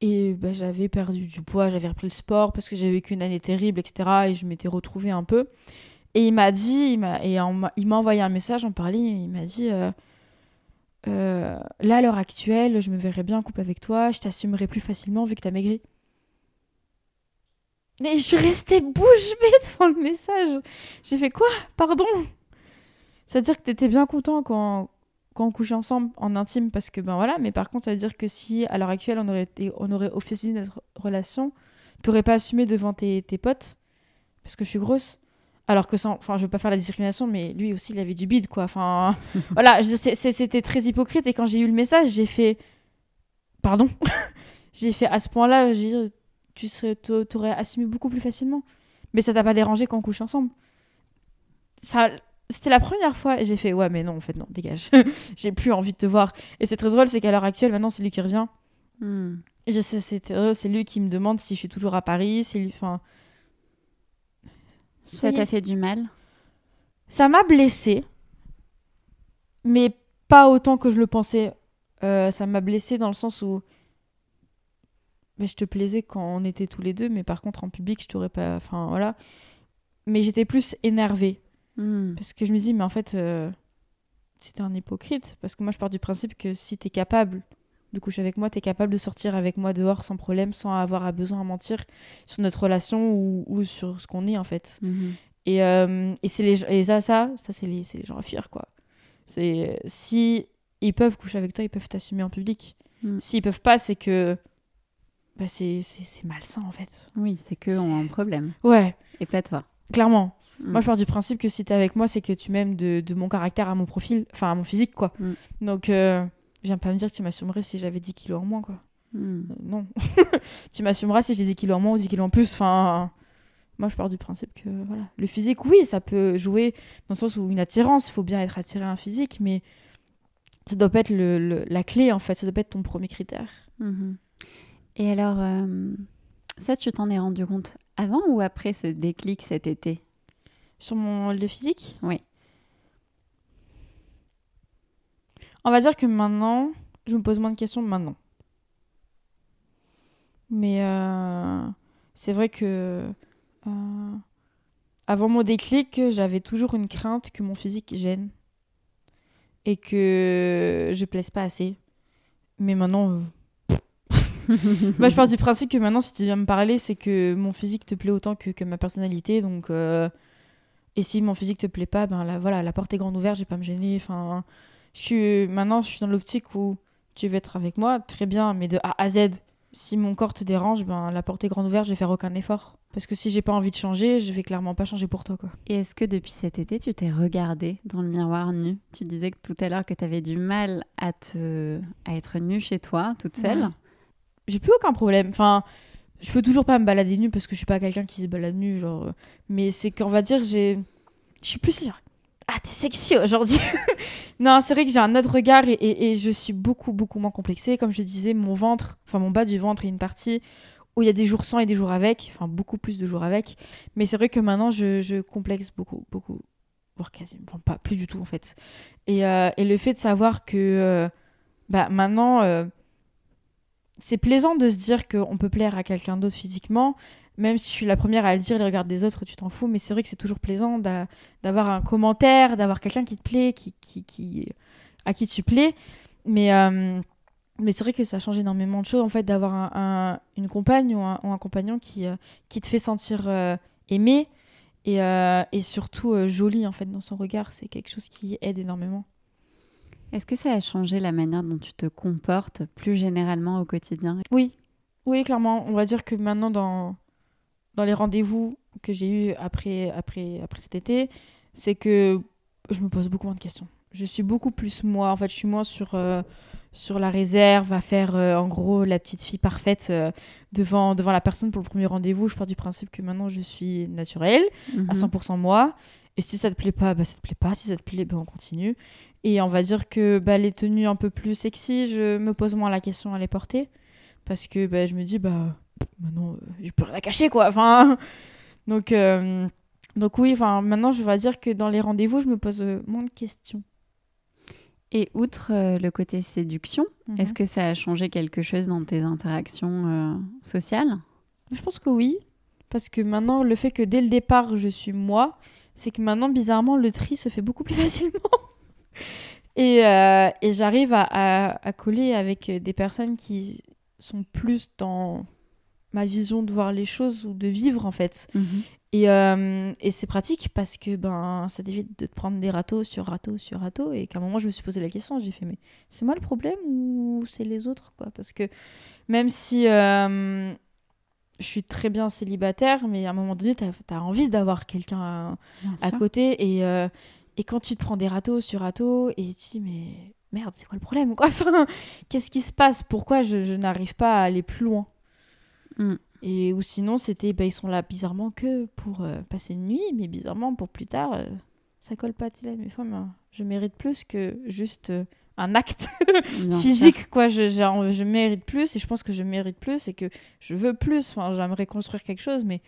et bah, j'avais perdu du poids, j'avais repris le sport parce que j'avais vécu une année terrible, etc. Et je m'étais retrouvée un peu. Et il m'a dit, il m'a, et il m'a envoyé un message, en parlait, il m'a dit euh, euh, Là, à l'heure actuelle, je me verrais bien en couple avec toi, je t'assumerai plus facilement vu que t'as maigri. Et je suis restée bouche bée <laughs> devant le message. J'ai fait quoi? Pardon? C'est-à-dire que t'étais bien content quand, quand on couchait ensemble en intime parce que ben voilà mais par contre ça veut dire que si à l'heure actuelle on aurait été, on aurait officialisé notre relation t'aurais pas assumé devant tes, tes, potes parce que je suis grosse. Alors que sans enfin je veux pas faire la discrimination mais lui aussi il avait du bide quoi. Enfin <laughs> voilà c'était très hypocrite. Et quand j'ai eu le message j'ai fait pardon <laughs> j'ai fait à ce point là tu serais t'aurais assumé beaucoup plus facilement. Mais ça t'a pas dérangé quand on couche ensemble. Ça c'était la première fois et j'ai fait ouais mais non en fait non dégage. <laughs> J'ai plus envie de te voir. Et c'est très drôle c'est qu'à l'heure actuelle maintenant c'est lui qui revient. Hmm. c'est lui qui me demande si je suis toujours à Paris c'est lui enfin. Ça t'a fait du mal? Ça m'a blessé mais pas autant que je le pensais. Euh, ça m'a blessé dans le sens où mais je te plaisais quand on était tous les deux mais par contre en public je t'aurais pas enfin voilà. Mais j'étais plus énervée Hmm. Parce que je me dis, mais en fait, euh, c'était un hypocrite. Parce que moi, je pars du principe que si tu es capable de coucher avec moi, tu es capable de sortir avec moi dehors sans problème, sans avoir à besoin à mentir sur notre relation ou, sur ce qu'on est, en fait. Hmm. Et, euh, et, c'est les, et ça, ça, ça c'est les, les, gens à fuir, quoi. C'est si ils peuvent coucher avec toi, ils peuvent t'assumer en public. Mm. S'ils peuvent pas, c'est que bah, c'est malsain, en fait. Oui, c'est que ont un problème. Ouais. Et pas toi. Clairement. Mm. Moi, je pars du principe que si t'es avec moi, c'est que tu m'aimes de, de, mon caractère à mon profil, enfin à mon physique, quoi. Mm. Donc, euh, viens pas me dire que tu m'assumerais si j'avais 10 kilos en moins, quoi. Mm. Euh, non. <laughs> tu m'assumeras si j'ai 10 kilos en moins ou 10 kilos en plus. Enfin, moi, je pars du principe que, voilà. Le physique, oui, ça peut jouer dans le sens où une attirance, il faut bien être attiré à un physique, mais ça doit pas être le, la clé, en fait. Ça doit pas être ton premier critère. Mm-hmm. Et alors, euh, ça, tu t'en es rendu compte avant ou après ce déclic cet été? Sur mon le physique Oui. On va dire que maintenant, je me pose moins de questions maintenant. Mais euh, c'est vrai que euh, avant mon déclic, j'avais toujours une crainte que mon physique gêne et que je plaise pas assez. Mais maintenant, euh, <laughs> moi je pars du principe que maintenant, si tu viens me parler, c'est que mon physique te plaît autant que, que ma personnalité. Donc, et si mon physique te plaît pas, ben la, voilà, la porte est grande ouverte, je vais pas me gêner. Enfin, je suis, maintenant, je suis dans l'optique où tu veux être avec moi, très bien, mais de A à Z. Si mon corps te dérange, ben la porte est grande ouverte, je vais faire aucun effort. Parce que si j'ai pas envie de changer, je vais clairement pas changer pour toi. Quoi. Et est-ce que depuis cet été, tu t'es regardé dans le miroir nu? Tu disais que tout à l'heure que tu avais du mal à, te... à être nue chez toi, toute seule. J'ai plus aucun problème. Enfin, je peux toujours pas me balader nu parce que je suis pas quelqu'un qui se balade nu genre mais c'est qu'on va dire j'ai je suis plus genre ah t'es sexy aujourd'hui. <laughs> Non c'est vrai que j'ai un autre regard et, je suis beaucoup beaucoup moins complexée. Comme je disais mon ventre enfin mon bas du ventre est une partie où il y a des jours sans et des jours avec enfin beaucoup plus de jours avec. Mais c'est vrai que maintenant je, complexe beaucoup beaucoup voire quasiment enfin, pas plus du tout en fait. Et, euh, le fait de savoir que euh, bah maintenant euh, c'est plaisant de se dire qu'on peut plaire à quelqu'un d'autre physiquement, même si je suis la première à le dire, les regards des autres, tu t'en fous, mais c'est vrai que c'est toujours plaisant d'avoir un commentaire, d'avoir quelqu'un qui te plaît, qui, à qui tu plais. Mais, euh, mais c'est vrai que ça change énormément de choses, en fait, d'avoir un, une compagne ou un, un compagnon qui, euh, qui te fait sentir euh, aimé et, et surtout joli, en fait, dans son regard. C'est quelque chose qui aide énormément. Est-ce que ça a changé la manière dont tu te comportes plus généralement au quotidien? Oui, oui, clairement. On va dire que maintenant, dans, dans les rendez-vous que j'ai eus après, après, après cet été, c'est que je me pose beaucoup moins de questions. Je suis beaucoup plus moi. En fait, je suis moins sur, euh, sur la réserve, à faire euh, en gros la petite fille parfaite euh, devant, devant la personne pour le premier rendez-vous. Je pars du principe que maintenant je suis naturelle, à 100% mhm. moi. Et si ça te plaît pas, bah, ça te plaît pas. Si ça te plaît, bah, on continue. Et on va dire que bah, les tenues un peu plus sexy, je me pose moins la question à les porter. Parce que bah, je me dis, bah, maintenant, euh, je peux rien cacher, quoi. Enfin, <laughs> donc, euh, donc oui, enfin, maintenant, je vais dire que dans les rendez-vous, je me pose euh, moins de questions. Et outre le côté séduction, mhm. est-ce que ça a changé quelque chose dans tes interactions sociales? Je pense que oui. Parce que maintenant, le fait que dès le départ, je suis moi, c'est que maintenant, bizarrement, le tri se fait beaucoup plus <laughs> facilement. Et, et j'arrive à, à, coller avec des personnes qui sont plus dans ma vision de voir les choses ou de vivre en fait. Mhm. Et, euh, et c'est pratique parce que ben ça t'évite de te prendre des râteaux sur râteaux sur râteaux et qu'à un moment je me suis posé la question, j'ai fait mais c'est moi le problème ou c'est les autres quoi? Parce que même si euh, je suis très bien célibataire, mais à un moment donné tu as, envie d'avoir quelqu'un à, côté et, euh, et quand tu te prends des râteaux sur râteaux et tu te dis mais merde c'est quoi le problème quoi? <laughs> Qu'est-ce qui se passe? Pourquoi je, je n'arrive pas à aller plus loin? Mm. Et ou sinon, c'était bah, ils sont là bizarrement que pour euh, passer une nuit, mais bizarrement pour plus tard, euh, ça colle pas. là, mais enfin, je mérite plus que juste euh, un acte <laughs> physique, quoi. Je, je, mérite plus et je pense que je mérite plus et que je veux plus. Enfin, j'aimerais construire quelque chose, mais.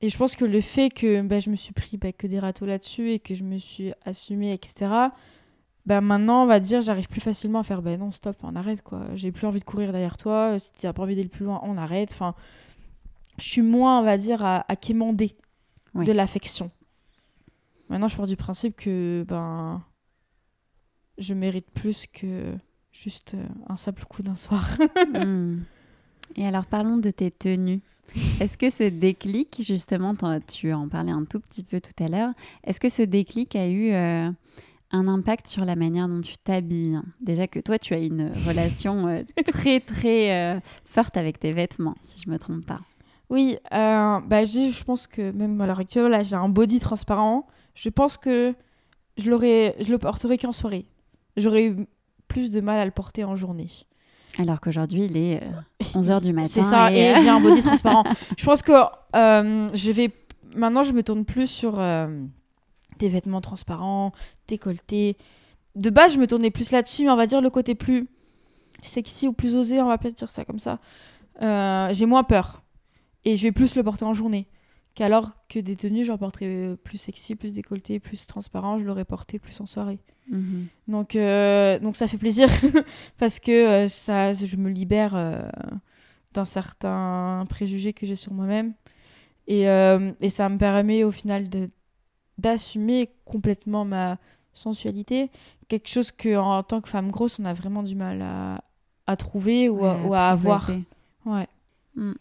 Et je pense que le fait que bah, je me suis pris bah, que des râteaux là-dessus et que je me suis assumée, etc., bah maintenant on va dire j'arrive plus facilement à faire ben non stop on arrête quoi. J'ai plus envie de courir derrière toi. Si tu n'as pas envie d'aller plus loin on arrête. Enfin je suis moins on va dire à, à quémander de l'affection. Maintenant je pars du principe que ben je mérite plus que juste euh, un simple coup d'un soir. <laughs> Hmm. et alors parlons de tes tenues est-ce que ce déclic, justement, tu en parlais un tout petit peu tout à l'heure, est-ce que ce déclic a eu euh, un impact sur la manière dont tu t'habilles? Déjà que toi, tu as une relation euh, <laughs> très très euh, forte avec tes vêtements, si je me trompe pas. Oui, bah, je pense que même à l'heure actuelle, là, j'ai un body transparent. Je pense que je, l'aurais, je le porterai qu'en soirée. J'aurais eu plus de mal à le porter en journée. Alors qu'aujourd'hui, il est 11h du matin. C'est ça, et, j'ai un body transparent. <laughs> je pense que je vais... Maintenant, je me tourne plus sur des vêtements transparents, décolletés. De base, je me tournais plus là-dessus, mais on va dire le côté plus sexy ou plus osé, on va pas dire ça comme ça. Euh, j'ai moins peur. Et je vais plus le porter en journée. Qu'alors que des tenues, j'en porterais plus sexy, plus décolleté, plus transparent, je l'aurais porté plus en soirée. Mhm. Donc, euh, donc ça fait plaisir <laughs> parce que euh, ça, je me libère d'un certain préjugé que j'ai sur moi-même. Et, et, ça me permet au final de, d'assumer complètement ma sensualité, quelque chose que en tant que femme grosse, on a vraiment du mal à, à trouver ou, à, avoir. Ouais. Mm.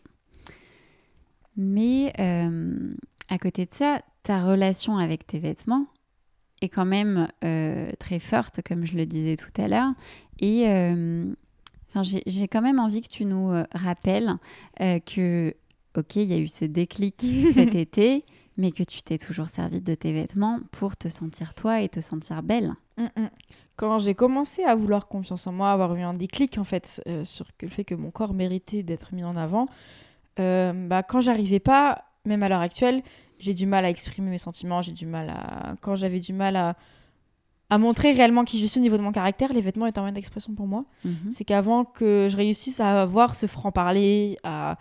Mais euh, à côté de ça, ta relation avec tes vêtements est quand même euh, très forte, comme je le disais tout à l'heure. Et euh, j'ai quand même envie que tu nous rappelles que, ok, il y a eu ce déclic <laughs> cet été, mais que tu t'es toujours servi de tes vêtements pour te sentir toi et te sentir belle. Mm, mm. Quand j'ai commencé à vouloir confiance en moi, avoir eu un déclic en fait euh, sur le fait que mon corps méritait d'être mis en avant, euh, bah, quand j'arrivais pas, même à l'heure actuelle, j'ai du mal à exprimer mes sentiments, j'ai du mal à... Quand j'avais du mal à, à montrer réellement qui je suis au niveau de mon caractère, les vêtements étaient un moyen d'expression pour moi. Mhm. C'est qu'avant que je réussisse à avoir ce franc-parler, à,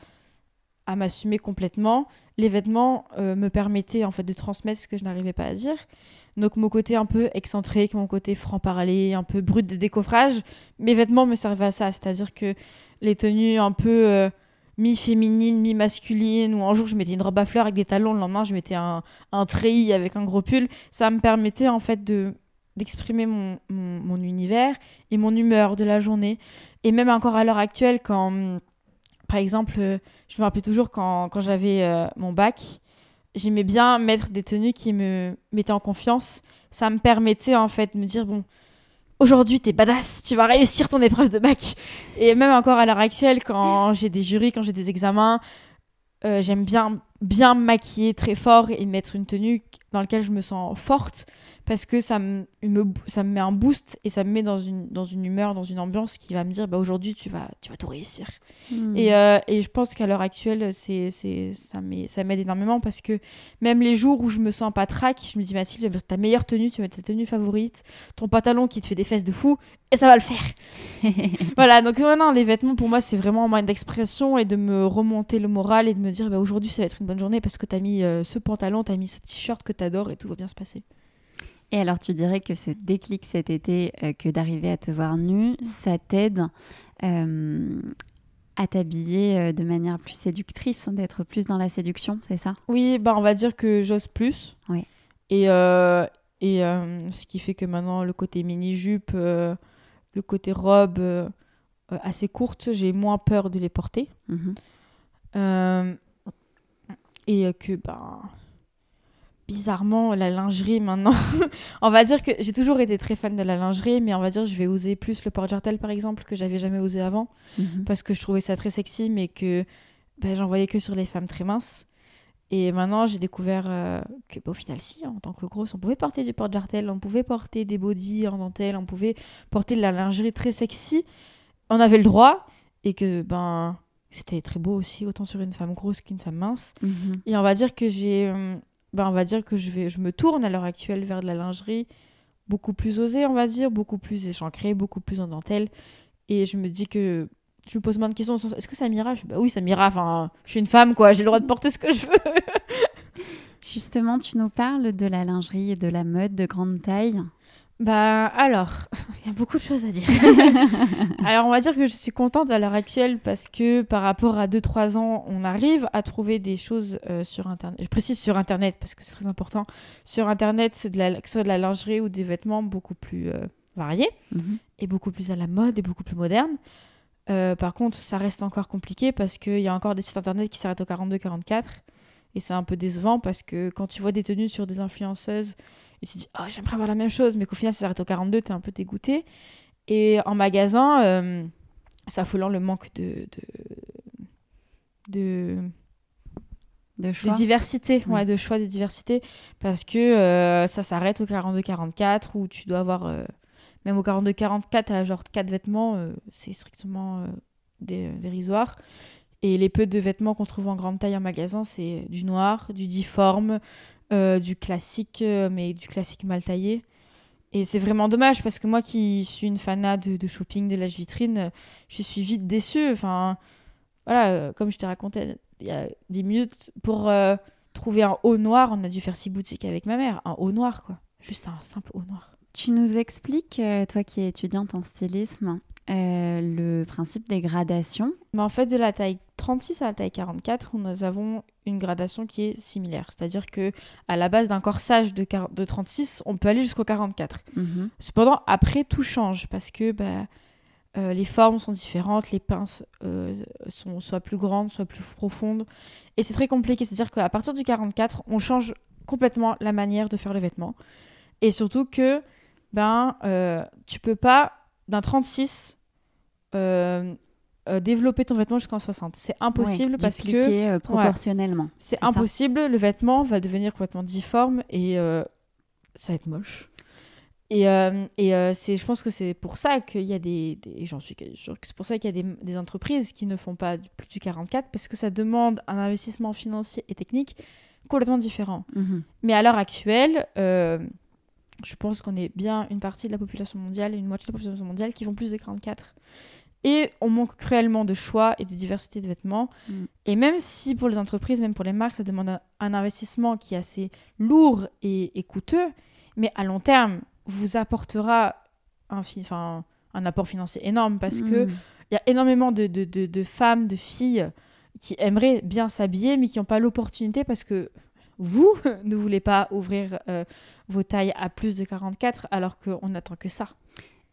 à m'assumer complètement, les vêtements me permettaient en fait de transmettre ce que je n'arrivais pas à dire. Donc mon côté un peu excentrique, mon côté franc-parler, un peu brut de décoffrage, mes vêtements me servaient à ça. C'est-à-dire que les tenues un peu mi-féminine, mi-masculine, ou un jour je mettais une robe à fleurs avec des talons, le lendemain je mettais un, un treillis avec un gros pull, ça me permettait en fait de d'exprimer mon, mon, univers et mon humeur de la journée. Et même encore à l'heure actuelle, quand, par exemple, je me rappelle toujours quand, quand j'avais euh, mon bac, j'aimais bien mettre des tenues qui me mettaient en confiance. Ça me permettait en fait de me dire, bon, aujourd'hui t'es badass, tu vas réussir ton épreuve de bac. Et même encore à l'heure actuelle, quand <laughs> j'ai des jurys, quand j'ai des examens, euh, j'aime bien bien maquiller très fort et mettre une tenue dans laquelle je me sens forte parce que ça me, ça me met un boost et ça me met dans une, dans une humeur, dans une ambiance qui va me dire bah, aujourd'hui tu vas, tu vas tout réussir. Hmm. Et, euh, et, je pense qu'à l'heure actuelle, c'est, c'est, ça, m'aide énormément parce que même les jours où je me sens pas trac, je me dis Mathilde, tu vas mettre ta meilleure tenue, tu vas mettre ta tenue favorite, ton pantalon qui te fait des fesses de fou et ça va le faire. <laughs> voilà, donc non, les vêtements pour moi c'est vraiment un moyen d'expression et de me remonter le moral et de me dire bah, aujourd'hui ça va être une bonne journée parce que tu as mis euh, ce pantalon, tu as mis ce t-shirt que tu adores et tout va bien se passer. Et alors, tu dirais que ce déclic cet été, euh, que d'arriver à te voir nu, ça t'aide euh, à t'habiller euh, de manière plus séductrice, d'être plus dans la séduction, c'est ça? Oui, bah on va dire que j'ose plus. Oui. Et, et ce qui fait que maintenant, le côté mini-jupe, le côté robe assez courte, j'ai moins peur de les porter. Mhm. et que, bah bizarrement la lingerie maintenant. <laughs> on va dire que j'ai toujours été très fan de la lingerie, mais on va dire je vais oser plus le porte-jartel par exemple que j'avais jamais osé avant mhm. parce que je trouvais ça très sexy, mais que ben, j'en voyais que sur les femmes très minces. Et maintenant j'ai découvert euh, que bah, au final si, en tant que grosse, on pouvait porter du porte-jartel, on pouvait porter des bodys en dentelle, on pouvait porter de la lingerie très sexy. On avait le droit et que ben c'était très beau aussi, autant sur une femme grosse qu'une femme mince. Mhm. Et on va dire que j'ai hum, ben, on va dire que je, vais, je me tourne à l'heure actuelle vers de la lingerie beaucoup plus osée, on va dire, beaucoup plus échancrée, beaucoup plus en dentelle. Et je me dis que je me pose moins de questions. Est-ce que ça m'ira? Bah Oui, ça m'ira. Enfin, je suis une femme, quoi. J'ai le droit de porter ce que je veux. <laughs> Justement, tu nous parles de la lingerie et de la mode de grande taille. Bah alors, il <laughs> y a beaucoup de choses à dire. <laughs> alors on va dire que je suis contente à l'heure actuelle parce que par rapport à 2-3 ans, on arrive à trouver des choses euh, sur Internet. Je précise sur Internet parce que c'est très important. Sur Internet, c'est de la, que ce soit de la lingerie ou des vêtements beaucoup plus euh, variés mhm. et beaucoup plus à la mode et beaucoup plus modernes. Euh, par contre, ça reste encore compliqué parce qu'il y a encore des sites Internet qui s'arrêtent au 42-44 et c'est un peu décevant parce que quand tu vois des tenues sur des influenceuses et tu te dis, oh, j'aimerais avoir la même chose, mais qu'au final, ça s'arrête au 42, t'es un peu dégoûté. Et en magasin, euh, c'est affolant le manque de. de, de... choix. De diversité, ouais, de choix, de diversité, parce que euh, ça s'arrête au 42-44 où tu dois avoir, euh, même au 42-44, à genre 4 vêtements, c'est strictement dérisoire. Et les peu de vêtements qu'on trouve en grande taille en magasin, c'est du noir, du difforme, euh, du classique, euh, mais du classique mal taillé. Et c'est vraiment dommage parce que moi qui suis une fanat de, shopping, de l'âge vitrine, je suis vite déçue. Enfin, voilà, euh, comme je t'ai raconté il y a 10 minutes, pour trouver un haut noir, on a dû faire six boutiques avec ma mère. Un haut noir, quoi. Juste un simple haut noir. Tu nous expliques, toi qui es étudiante en stylisme, euh, le principe des gradations. Mais en fait, de la taille 36 à la taille 44, nous avons une gradation qui est similaire. C'est-à-dire que à la base d'un corsage de, de 36, on peut aller jusqu'au 44. Mhm. Cependant, après, tout change parce que bah, euh, les formes sont différentes, les pinces euh, sont soit plus grandes, soit plus profondes. Et c'est très compliqué. C'est-à-dire qu'à partir du 44, on change complètement la manière de faire le vêtement. Et surtout que ben, tu peux pas d'un 36 euh, euh, développer ton vêtement jusqu'en 60. C'est impossible parce que euh, proportionnellement. c'est impossible. Le vêtement va devenir complètement difforme et ça va être moche. Et, et c'est, je pense que c'est pour ça qu'il y a des, j'en suis sûre que c'est pour ça qu'il y a des, des, entreprises qui ne font pas plus du 44 parce que ça demande un investissement financier et technique complètement différent. Mhm. Mais à l'heure actuelle, je pense qu'on est bien une partie de la population mondiale et une moitié de la population mondiale qui font plus de 44. et on manque cruellement de choix et de diversité de vêtements. Mm. Et même si pour les entreprises, même pour les marques, ça demande un, investissement qui est assez lourd et, coûteux, mais à long terme, vous apportera un, un apport financier énorme parce que mm. il y a énormément de, de, de, femmes, de filles qui aimeraient bien s'habiller, mais qui n'ont pas l'opportunité parce que vous <laughs> ne voulez pas ouvrir euh, vos tailles à plus de 44 alors qu'on n'attend que ça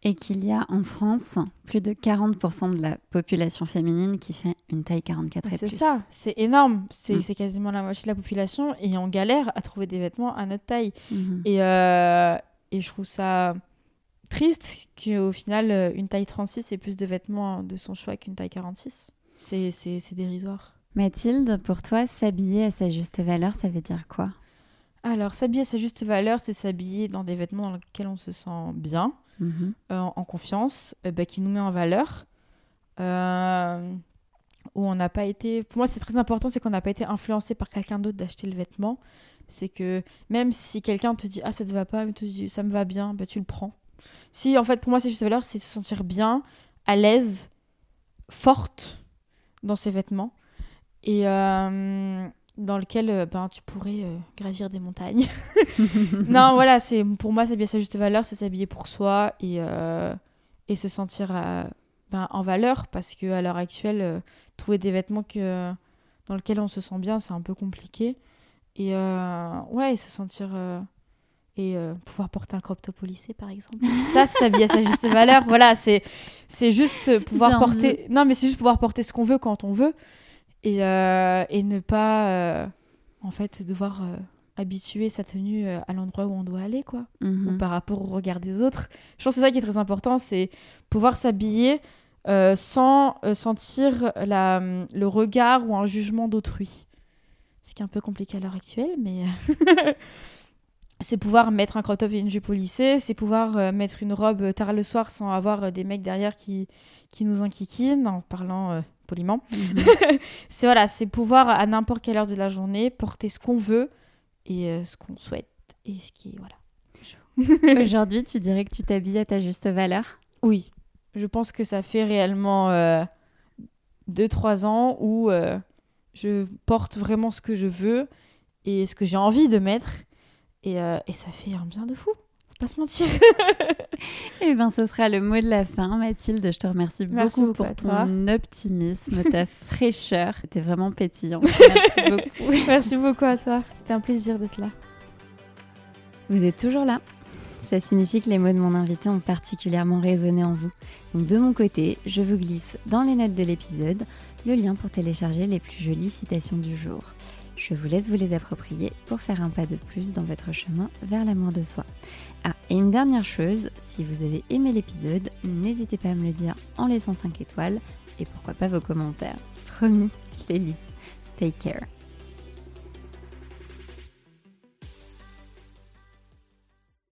et qu'il y a en France plus de 40% de la population féminine qui fait une taille 44 et plus. C'est ça, c'est énorme. C'est mm. quasiment la moitié de la population et on galère à trouver des vêtements à notre taille. Mm-hmm. Et, euh, et je trouve ça triste qu'au final, euh, une taille 36 ait plus de vêtements de son choix qu'une taille 46. C'est dérisoire. Mathilde, pour toi, s'habiller à sa juste valeur, ça veut dire quoi? Alors, s'habiller à sa juste valeur, c'est s'habiller dans des vêtements dans lesquels on se sent bien, Mhm. Euh, en confiance, euh, bah, qui nous met en valeur. Euh, où on n'a pas été. Pour moi, c'est très important, c'est qu'on n'a pas été influencé par quelqu'un d'autre d'acheter le vêtement. C'est que même si quelqu'un te dit ah ça te va pas, mais tu dis ça me va bien, bah, tu le prends. Si en fait pour moi c'est juste valeur, c'est se sentir bien, à l'aise, forte dans ses vêtements. Et, dans lequel euh, ben, tu pourrais euh, gravir des montagnes. <laughs> non, voilà, c'est pour moi, c'est bien sa juste valeur, c'est s'habiller pour soi et, euh, et se sentir ben, en valeur parce qu'à l'heure actuelle, trouver des vêtements que, dans lesquels on se sent bien, c'est un peu compliqué. Et ouais, et se sentir. et pouvoir porter un crop top au lycée, par exemple. Ça, c'est s'habiller à sa juste valeur. Voilà, c'est juste pouvoir porter. Non, mais c'est juste pouvoir porter ce qu'on veut quand on veut et, euh, et ne pas euh, en fait devoir euh, habituer sa tenue à l'endroit où on doit aller quoi. Mhm. par rapport au regard des autres. Je pense que c'est ça qui est très important c'est pouvoir s'habiller sans sentir la, le regard ou un jugement d'autrui. Ce qui est un peu compliqué à l'heure actuelle mais <laughs> c'est pouvoir mettre un crop top et une jupe au lycée, c'est pouvoir mettre une robe tard le soir sans avoir des mecs derrière qui, qui nous enquiquinent en parlant poliment. Mhm. <laughs> c'est voilà, c'est pouvoir à n'importe quelle heure de la journée porter ce qu'on veut et euh, ce qu'on souhaite et ce qui voilà. <laughs> <laughs> Aujourd'hui, tu dirais que tu t'habilles à ta juste valeur? Oui, je pense que ça fait réellement 2-3 euh, ans où euh, je porte vraiment ce que je veux et ce que j'ai envie de mettre et, et ça fait un bien de fou pas se mentir. <laughs> Eh bien, ce sera le mot de la fin. Mathilde, je te remercie beaucoup, pour ton optimisme, ta <laughs> fraîcheur. C'était vraiment pétillant. <laughs> Merci beaucoup. Merci beaucoup à toi. C'était un plaisir d'être là. Vous êtes toujours là ça signifie que les mots de mon invité ont particulièrement résonné en vous. Donc de mon côté, je vous glisse dans les notes de l'épisode le lien pour télécharger les plus jolies citations du jour. Je vous laisse vous les approprier pour faire un pas de plus dans votre chemin vers l'amour de soi. Ah, et une dernière chose, si vous avez aimé l'épisode, n'hésitez pas à me le dire en laissant 5 étoiles et pourquoi pas vos commentaires. Promis, je les lis. Take care.